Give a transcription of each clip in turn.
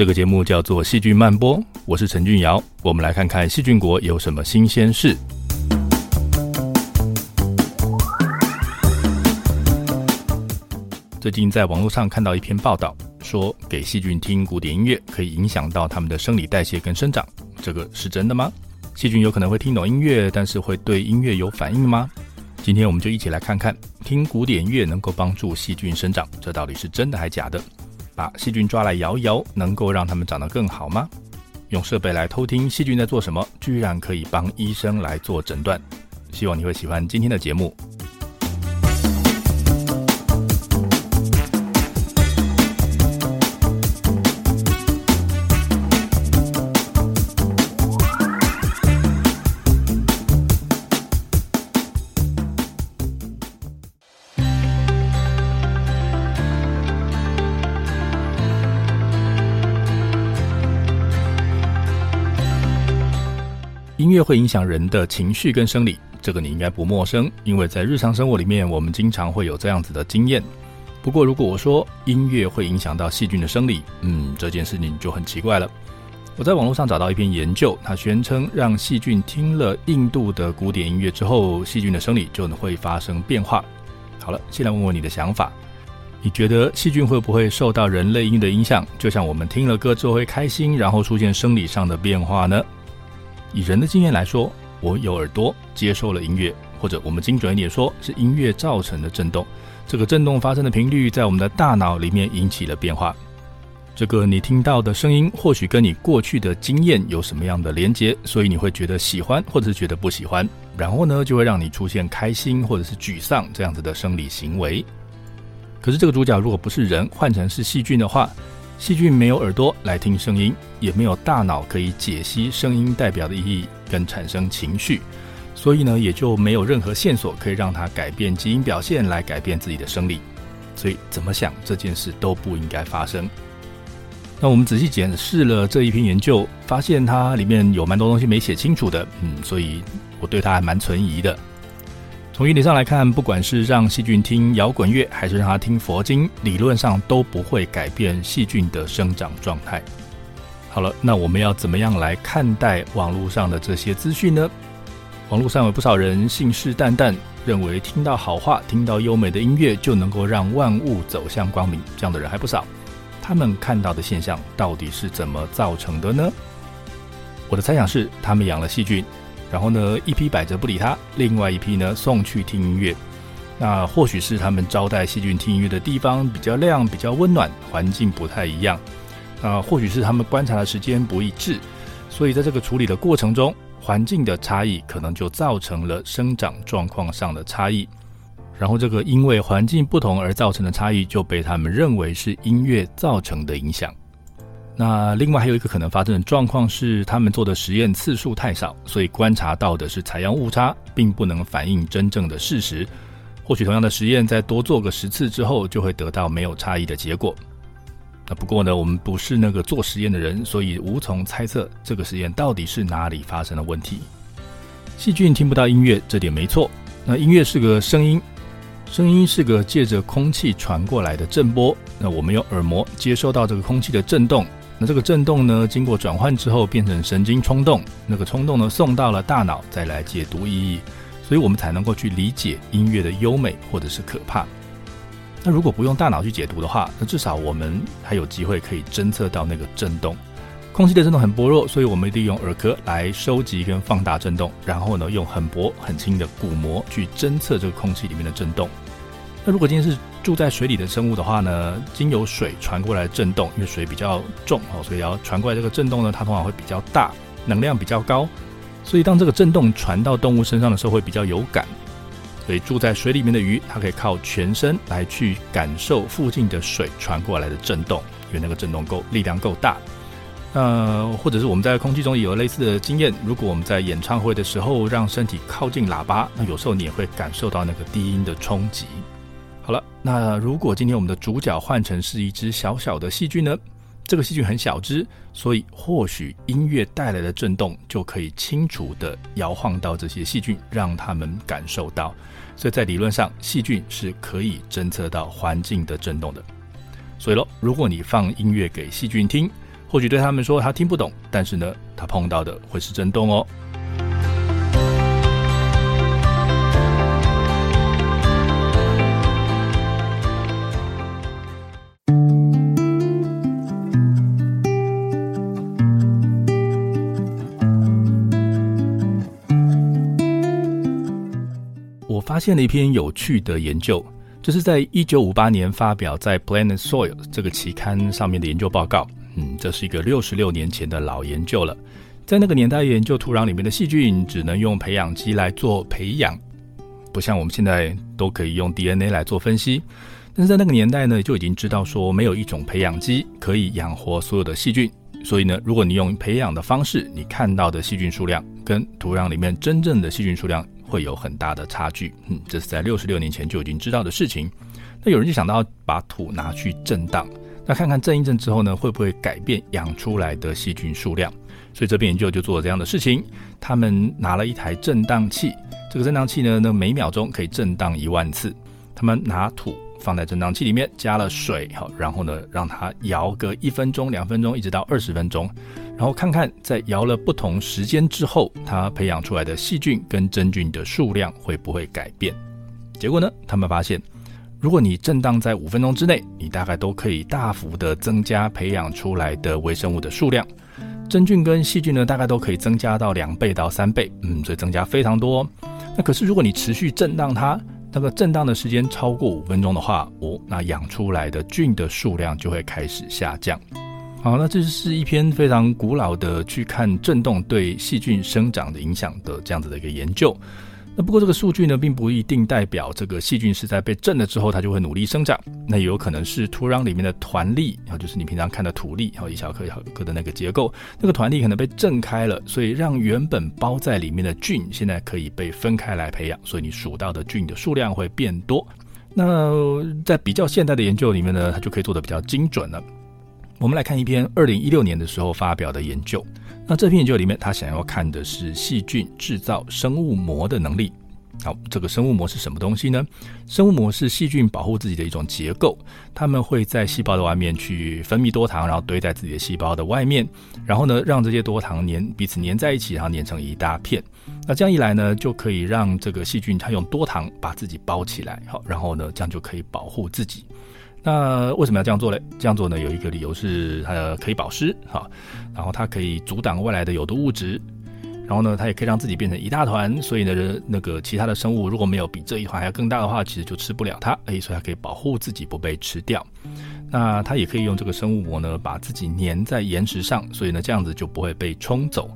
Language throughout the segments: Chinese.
这个节目叫做《细菌慢播》，我是陈俊尧，我们来看看细菌国有什么新鲜事。最近在网络上看到一篇报道，说给细菌听古典音乐可以影响到它们的生理代谢跟生长，这个是真的吗？细菌有可能会听懂音乐，但是会对音乐有反应吗？今天我们就一起来看看，听古典音乐能够帮助细菌生长，这到底是真的还假的？把细菌抓来摇一摇，能够让它们长得更好吗？用设备来偷听细菌在做什么，居然可以帮医生来做诊断。希望你会喜欢今天的节目。音乐会影响人的情绪跟生理，这个你应该不陌生，因为在日常生活里面，我们经常会有这样子的经验。不过，如果我说音乐会影响到细菌的生理，嗯，这件事情就很奇怪了。我在网络上找到一篇研究，它宣称让细菌听了印度的古典音乐之后，细菌的生理就会发生变化。好了，先来问问你的想法，你觉得细菌会不会受到人类音的影响？就像我们听了歌之后会开心，然后出现生理上的变化呢？以人的经验来说，我有耳朵接受了音乐，或者我们精准一点说，是音乐造成的震动。这个震动发生的频率在我们的大脑里面引起了变化。这个你听到的声音，或许跟你过去的经验有什么样的连结，所以你会觉得喜欢，或者是觉得不喜欢。然后呢，就会让你出现开心或者是沮丧这样子的生理行为。可是这个主角如果不是人，换成是细菌的话。细菌没有耳朵来听声音，也没有大脑可以解析声音代表的意义跟产生情绪，所以呢，也就没有任何线索可以让它改变基因表现来改变自己的生理。所以怎么想这件事都不应该发生。那我们仔细检视了这一篇研究，发现它里面有蛮多东西没写清楚的，嗯，所以我对它还蛮存疑的。从原理上来看，不管是让细菌听摇滚乐，还是让它听佛经，理论上都不会改变细菌的生长状态。好了，那我们要怎么样来看待网络上的这些资讯呢？网络上有不少人信誓旦旦，认为听到好话、听到优美的音乐就能够让万物走向光明，这样的人还不少。他们看到的现象到底是怎么造成的呢？我的猜想是，他们养了细菌。然后呢，一批摆着不理他，另外一批呢送去听音乐。那或许是他们招待细菌听音乐的地方比较亮、比较温暖，环境不太一样。啊，或许是他们观察的时间不一致，所以在这个处理的过程中，环境的差异可能就造成了生长状况上的差异。然后这个因为环境不同而造成的差异，就被他们认为是音乐造成的影响。那另外还有一个可能发生的状况是，他们做的实验次数太少，所以观察到的是采样误差，并不能反映真正的事实。或许同样的实验再多做个十次之后，就会得到没有差异的结果。那不过呢，我们不是那个做实验的人，所以无从猜测这个实验到底是哪里发生了问题。细菌听不到音乐，这点没错。那音乐是个声音，声音是个借着空气传过来的震波。那我们用耳膜接收到这个空气的震动。那这个震动呢，经过转换之后变成神经冲动，那个冲动呢送到了大脑，再来解读意义，所以我们才能够去理解音乐的优美或者是可怕。那如果不用大脑去解读的话，那至少我们还有机会可以侦测到那个震动。空气的震动很薄弱，所以我们利用耳壳来收集跟放大震动，然后呢用很薄很轻的鼓膜去侦测这个空气里面的震动。那如果今天是住在水里的生物的话呢，经由水传过来震动，因为水比较重哦，所以要传过来这个震动呢，它通常会比较大，能量比较高，所以当这个震动传到动物身上的时候会比较有感。所以住在水里面的鱼，它可以靠全身来去感受附近的水传过来的震动，因为那个震动够力量够大。呃，或者是我们在空气中也有类似的经验，如果我们在演唱会的时候让身体靠近喇叭，那有时候你也会感受到那个低音的冲击。好了，那如果今天我们的主角换成是一只小小的细菌呢？这个细菌很小只，所以或许音乐带来的震动就可以清楚地摇晃到这些细菌，让他们感受到。所以在理论上，细菌是可以侦测到环境的震动的。所以喽，如果你放音乐给细菌听，或许对他们说他听不懂，但是呢，他碰到的会是震动哦。现了一篇有趣的研究。这是在一九五八年发表在《Planet Soil》这个期刊上面的研究报告。嗯，这是一个六十六年前的老研究了。在那个年代，研究土壤里面的细菌只能用培养基来做培养，不像我们现在都可以用 DNA 来做分析。但是在那个年代呢，就已经知道说没有一种培养基可以养活所有的细菌。所以呢，如果你用培养的方式，你看到的细菌数量跟土壤里面真正的细菌数量。会有很大的差距，嗯，这是在六十六年前就已经知道的事情。那有人就想到把土拿去震荡，那看看震一震之后呢，会不会改变养出来的细菌数量？所以这边研究就做了这样的事情。他们拿了一台震荡器，这个震荡器呢，那每秒钟可以震荡一万次。他们拿土放在震荡器里面，加了水，好，然后呢，让它摇个一分钟、两分钟，一直到二十分钟。然后看看在摇了不同时间之后，它培养出来的细菌跟真菌的数量会不会改变？结果呢，他们发现，如果你震荡在五分钟之内，你大概都可以大幅的增加培养出来的微生物的数量，真菌跟细菌呢，大概都可以增加到两倍到三倍，嗯，所以增加非常多。那可是如果你持续震荡它，那个震荡的时间超过五分钟的话，哦，那养出来的菌的数量就会开始下降。好，那这是一篇非常古老的去看震动对细菌生长的影响的这样子的一个研究。不过这个数据呢，并不一定代表这个细菌是在被震了之后它就会努力生长。那也有可能是土壤里面的团粒，然后就是你平常看的土粒，然后一小颗一小颗的那个结构，那个团粒可能被震开了，所以让原本包在里面的菌现在可以被分开来培养，所以你数到的菌的数量会变多。那在比较现代的研究里面呢，它就可以做的比较精准了。我们来看一篇二零一六年的时候发表的研究。那这篇研究里面，他想要看的是细菌制造生物膜的能力。好，这个生物膜是什么东西呢？生物膜是细菌保护自己的一种结构。它们会在细胞的外面去分泌多糖，然后堆在自己的细胞的外面，然后呢，让这些多糖粘彼此粘在一起，然后粘成一大片。那这样一来呢，就可以让这个细菌它用多糖把自己包起来。好，然后呢，这样就可以保护自己。那为什么要这样做呢？这样做呢，有一个理由是它可以保湿哈，然后它可以阻挡外来的有毒物质，然后呢，它也可以让自己变成一大团，所以呢，那个其他的生物如果没有比这一团还要更大的话，其实就吃不了它，哎，所以它可以保护自己不被吃掉。那它也可以用这个生物膜呢，把自己粘在岩石上，所以呢，这样子就不会被冲走。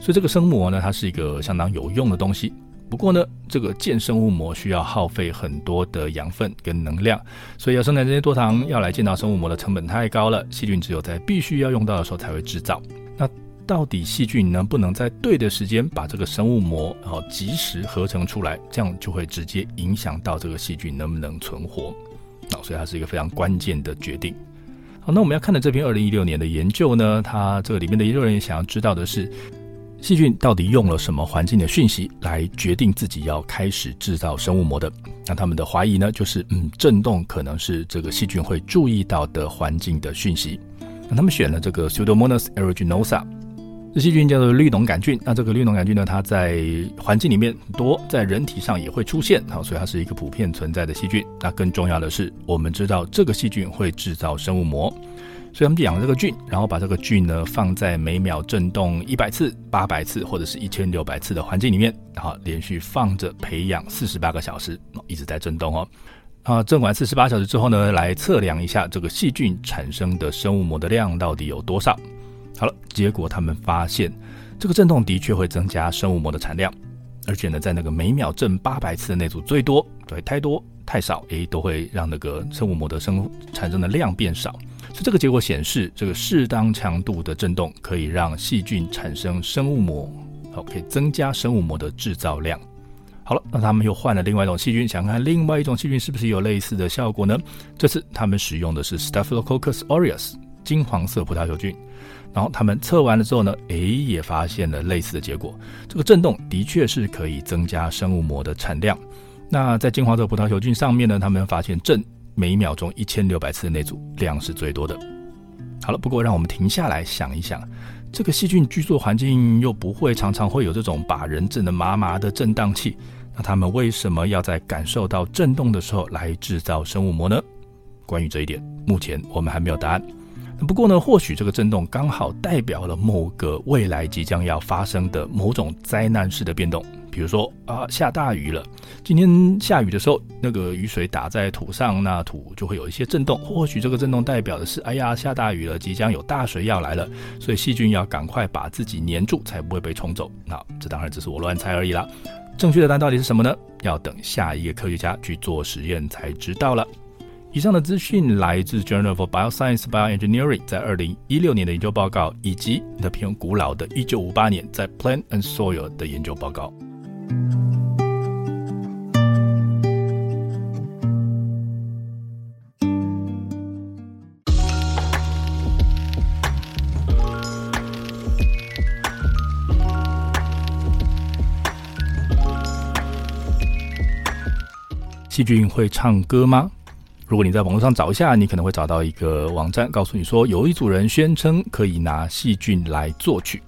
所以这个生膜呢，它是一个相当有用的东西。不过呢，这个建生物膜需要耗费很多的养分跟能量，所以要生产这些多糖，要来建造生物膜的成本太高了。细菌只有在必须要用到的时候才会制造。那到底细菌能不能在对的时间把这个生物膜然后及时合成出来？这样就会直接影响到这个细菌能不能存活。那，所以它是一个非常关键的决定。好，那我们要看的这篇二零一六年的研究呢，它这个里面的研究人员想要知道的是。细菌到底用了什么环境的讯息来决定自己要开始制造生物膜的？那他们的怀疑呢，就是嗯，震动可能是这个细菌会注意到的环境的讯息。那他们选了这个 Pseudomonas aeruginosa，这细菌叫做绿脓杆菌。那这个绿脓杆菌呢，它在环境里面多，在人体上也会出现，好，所以它是一个普遍存在的细菌。那更重要的是，我们知道这个细菌会制造生物膜。所以他们就养了这个菌，然后把这个菌呢放在每秒震动一百次、八百次或者是一千六百次的环境里面，然后连续放着培养四十八个小时，一直在震动哦。啊，震完四十八小时之后呢，来测量一下这个细菌产生的生物膜的量到底有多少。好了，结果他们发现这个震动的确会增加生物膜的产量，而且呢，在那个每秒震八百次的那组最多，对，太多太少，诶，都会让那个生物膜的生产生的量变少。所以这个结果显示，这个适当强度的震动可以让细菌产生生物膜，好，可以增加生物膜的制造量。好了，那他们又换了另外一种细菌，想看另外一种细菌是不是有类似的效果呢？这次他们使用的是 Staphylococcus aureus 金黄色葡萄球菌，然后他们测完了之后呢，诶，也发现了类似的结果。这个震动的确是可以增加生物膜的产量。那在金黄色葡萄球菌上面呢，他们发现震。每一秒钟一千六百次的那组量是最多的。好了，不过让我们停下来想一想，这个细菌居住环境又不会常常会有这种把人震得麻麻的震荡器，那他们为什么要在感受到震动的时候来制造生物膜呢？关于这一点，目前我们还没有答案。不过呢，或许这个震动刚好代表了某个未来即将要发生的某种灾难式的变动。比如说啊，下大雨了，今天下雨的时候，那个雨水打在土上，那土就会有一些震动。或许这个震动代表的是，哎呀，下大雨了，即将有大水要来了，所以细菌要赶快把自己黏住，才不会被冲走。那这当然只是我乱猜而已啦。正确的答案到底是什么呢？要等下一个科学家去做实验才知道了。以上的资讯来自 Journal for Bioscience Bioengineering 在二零一六年的研究报告，以及那篇古老的一九五八年在 Plant and Soil 的研究报告。细菌会唱歌吗？如果你在网络上找一下，你可能会找到一个网站，告诉你说有一组人宣称可以拿细菌来作曲。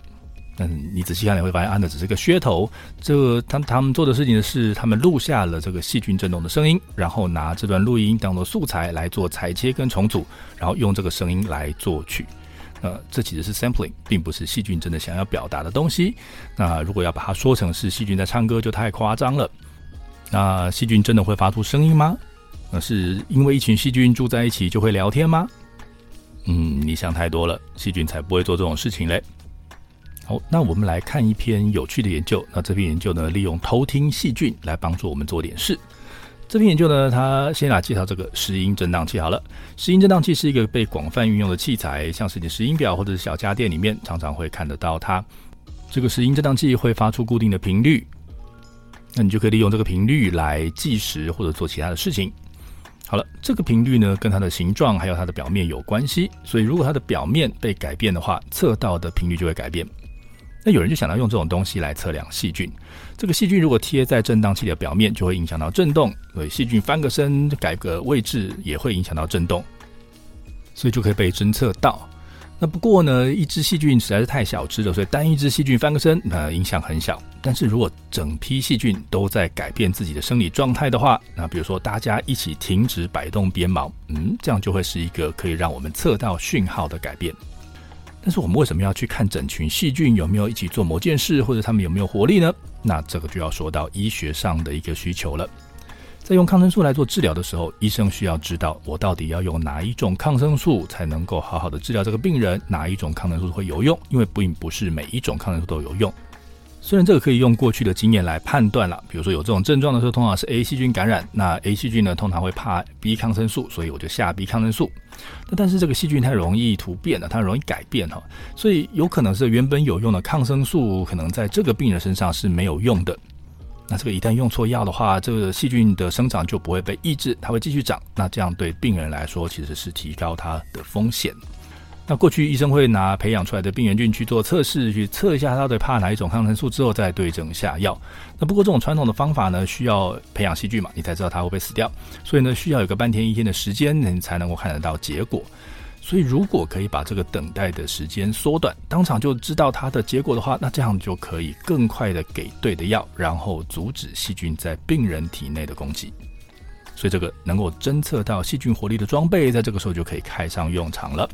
嗯你仔细看，你会发现，啊，那只是个噱头。这他他们做的事情是，他们录下了这个细菌震动的声音，然后拿这段录音当做素材来做裁切跟重组，然后用这个声音来作曲。呃，这其实是 sampling，并不是细菌真的想要表达的东西。那如果要把它说成是细菌在唱歌，就太夸张了。那细菌真的会发出声音吗？那是因为一群细菌住在一起就会聊天吗？嗯，你想太多了，细菌才不会做这种事情嘞。好，那我们来看一篇有趣的研究。那这篇研究呢，利用偷听细菌来帮助我们做点事。这篇研究呢，它先来介绍这个石英振荡器。好了，石英振荡器是一个被广泛运用的器材，像是你石英表或者是小家电里面常常会看得到它。这个石英振荡器会发出固定的频率。那你就可以利用这个频率来计时或者做其他的事情。好了，这个频率呢，跟它的形状还有它的表面有关系。所以如果它的表面被改变的话，测到的频率就会改变。那有人就想到用这种东西来测量细菌。这个细菌如果贴在振荡器的表面，就会影响到振动。所以细菌翻个身、改个位置，也会影响到振动。所以就可以被侦测到。那不过呢，一只细菌实在是太小只了，所以单一只细菌翻个身，那影响很小。但是如果整批细菌都在改变自己的生理状态的话，那比如说大家一起停止摆动鞭毛，嗯，这样就会是一个可以让我们测到讯号的改变。但是我们为什么要去看整群细菌有没有一起做某件事，或者他们有没有活力呢？那这个就要说到医学上的一个需求了。在用抗生素来做治疗的时候，医生需要知道我到底要用哪一种抗生素才能够好好的治疗这个病人，哪一种抗生素会有用？因为并不是每一种抗生素都有用。虽然这个可以用过去的经验来判断了，比如说有这种症状的时候，通常是 A 细菌感染，那 A 细菌呢通常会怕 B 抗生素，所以我就下 B 抗生素。那但是这个细菌它容易突变的，它容易改变哈，所以有可能是原本有用的抗生素，可能在这个病人身上是没有用的。那这个一旦用错药的话，这个细菌的生长就不会被抑制，它会继续长。那这样对病人来说，其实是提高它的风险。那过去医生会拿培养出来的病原菌去做测试，去测一下它到底怕哪一种抗生素之后再对症下药。那不过这种传统的方法呢，需要培养细菌嘛，你才知道它会不会死掉，所以呢，需要有个半天一天的时间，你才能够看得到结果。所以，如果可以把这个等待的时间缩短，当场就知道它的结果的话，那这样就可以更快的给对的药，然后阻止细菌在病人体内的攻击。所以，这个能够侦测到细菌活力的装备，在这个时候就可以开上用场了。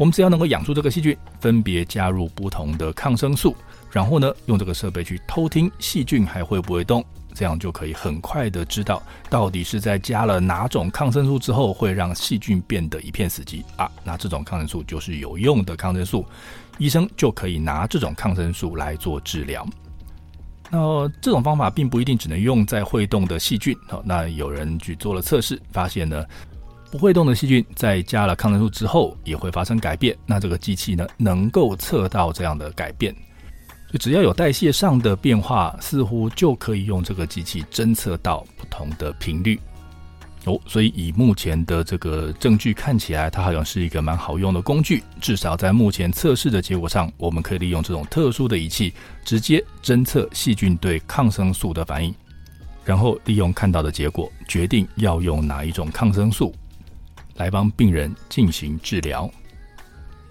我们只要能够养出这个细菌，分别加入不同的抗生素，然后呢，用这个设备去偷听细菌还会不会动。这样就可以很快的知道，到底是在加了哪种抗生素之后，会让细菌变得一片死寂啊？那这种抗生素就是有用的抗生素，医生就可以拿这种抗生素来做治疗。那这种方法并不一定只能用在会动的细菌。好，那有人去做了测试，发现呢，不会动的细菌在加了抗生素之后也会发生改变。那这个机器呢，能够测到这样的改变。就只要有代谢上的变化，似乎就可以用这个机器侦测到不同的频率哦。所以以目前的这个证据看起来，它好像是一个蛮好用的工具。至少在目前测试的结果上，我们可以利用这种特殊的仪器，直接侦测细菌对抗生素的反应，然后利用看到的结果，决定要用哪一种抗生素来帮病人进行治疗。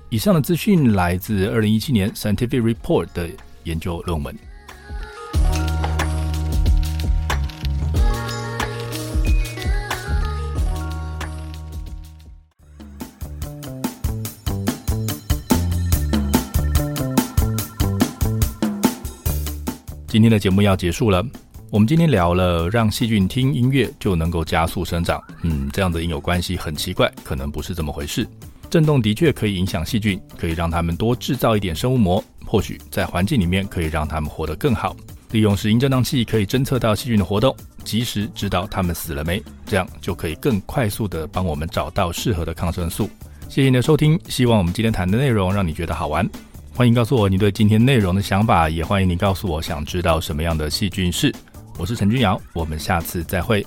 以上的资讯来自二零一七年 Scientific Report 的研究论文。今天的节目要结束了。我们今天聊了让细菌听音乐就能够加速生长，嗯，这样的因果关系很奇怪，可能不是这么回事。震动的确可以影响细菌，可以让它们多制造一点生物膜，或许在环境里面可以让它们活得更好。利用石英振荡器可以侦测到细菌的活动，及时知道它们死了没，这样就可以更快速地帮我们找到适合的抗生素。谢谢你的收听，希望我们今天谈的内容让你觉得好玩。欢迎告诉我你对今天内容的想法，也欢迎你告诉我想知道什么样的细菌是。我是陈君尧，我们下次再会。